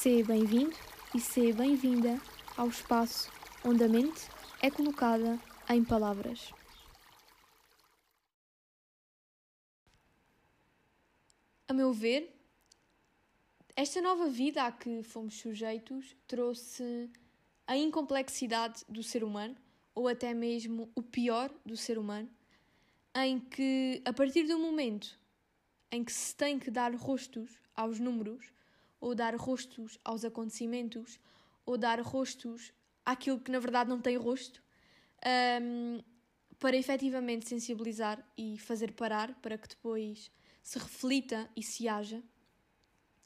Seja bem-vindo e seja bem-vinda ao espaço onde a mente é colocada em palavras. A meu ver, esta nova vida a que fomos sujeitos trouxe a incomplexidade do ser humano, ou até mesmo o pior do ser humano, em que, a partir do momento em que se tem que dar rostos aos números, ou dar rostos aos acontecimentos, ou dar rostos àquilo que na verdade não tem rosto, um, para efetivamente sensibilizar e fazer parar, para que depois se reflita e se haja.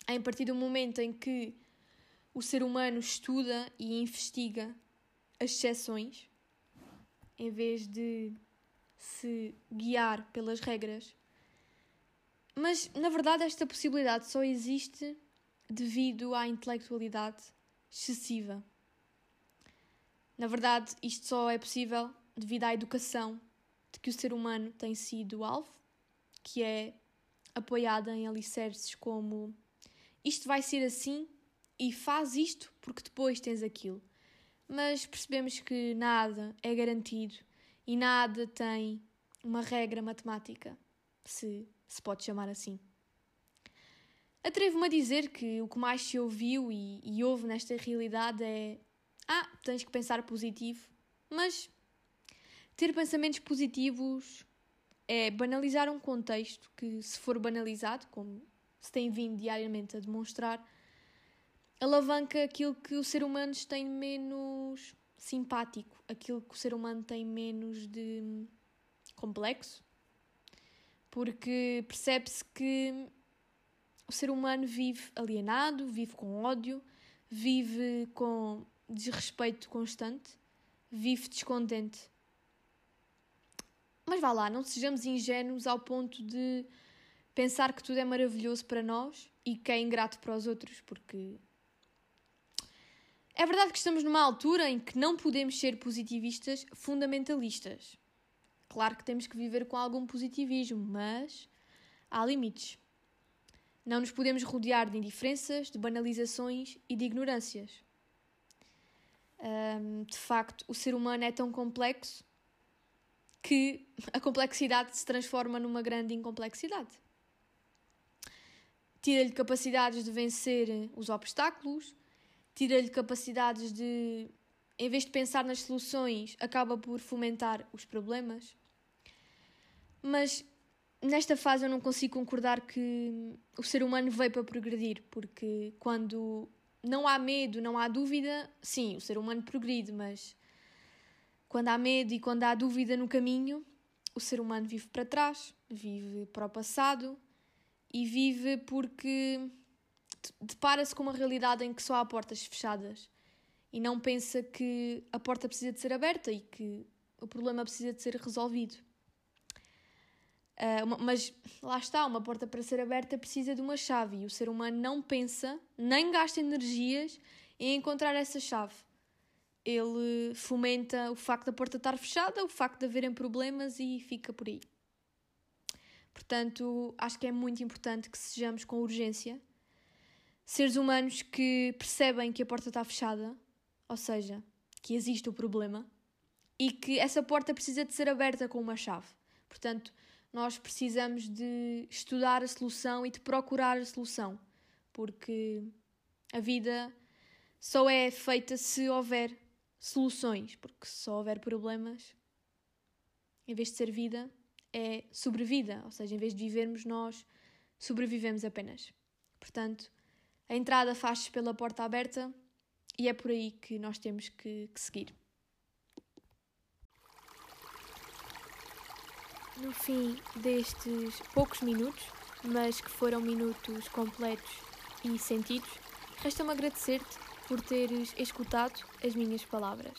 A partir do momento em que o ser humano estuda e investiga as exceções, em vez de se guiar pelas regras. Mas, na verdade, esta possibilidade só existe devido à intelectualidade excessiva. Na verdade, isto só é possível devido à educação de que o ser humano tem sido alvo, que é apoiada em alicerces como isto vai ser assim e faz isto porque depois tens aquilo. Mas percebemos que nada é garantido e nada tem uma regra matemática, se se pode chamar assim. Atrevo-me a dizer que o que mais se ouviu e, e ouve nesta realidade é: Ah, tens que pensar positivo, mas ter pensamentos positivos é banalizar um contexto que, se for banalizado, como se tem vindo diariamente a demonstrar, alavanca aquilo que o ser humano tem menos simpático, aquilo que o ser humano tem menos de complexo, porque percebe-se que o ser humano vive alienado, vive com ódio, vive com desrespeito constante, vive descontente. Mas vá lá, não sejamos ingênuos ao ponto de pensar que tudo é maravilhoso para nós e que é ingrato para os outros, porque é verdade que estamos numa altura em que não podemos ser positivistas fundamentalistas. Claro que temos que viver com algum positivismo, mas há limites. Não nos podemos rodear de indiferenças, de banalizações e de ignorâncias. Um, de facto, o ser humano é tão complexo que a complexidade se transforma numa grande incomplexidade. Tira-lhe capacidades de vencer os obstáculos, tira-lhe capacidades de, em vez de pensar nas soluções, acaba por fomentar os problemas. Mas nesta fase eu não consigo concordar que o ser humano veio para progredir, porque quando não há medo, não há dúvida, sim, o ser humano progride, mas quando há medo e quando há dúvida no caminho, o ser humano vive para trás, vive para o passado e vive porque depara-se com uma realidade em que só há portas fechadas e não pensa que a porta precisa de ser aberta e que o problema precisa de ser resolvido. Uh, uma, mas lá está, uma porta para ser aberta precisa de uma chave e o ser humano não pensa, nem gasta energias em encontrar essa chave. Ele fomenta o facto da porta estar fechada, o facto de haverem problemas e fica por aí. Portanto, acho que é muito importante que sejamos com urgência seres humanos que percebem que a porta está fechada, ou seja, que existe o problema, e que essa porta precisa de ser aberta com uma chave. Portanto, nós precisamos de estudar a solução e de procurar a solução, porque a vida só é feita se houver soluções, porque se só houver problemas, em vez de ser vida, é sobrevida, ou seja, em vez de vivermos, nós sobrevivemos apenas. Portanto, a entrada faz-se pela porta aberta e é por aí que nós temos que, que seguir. No fim destes poucos minutos, mas que foram minutos completos e sentidos, resta-me agradecer-te por teres escutado as minhas palavras.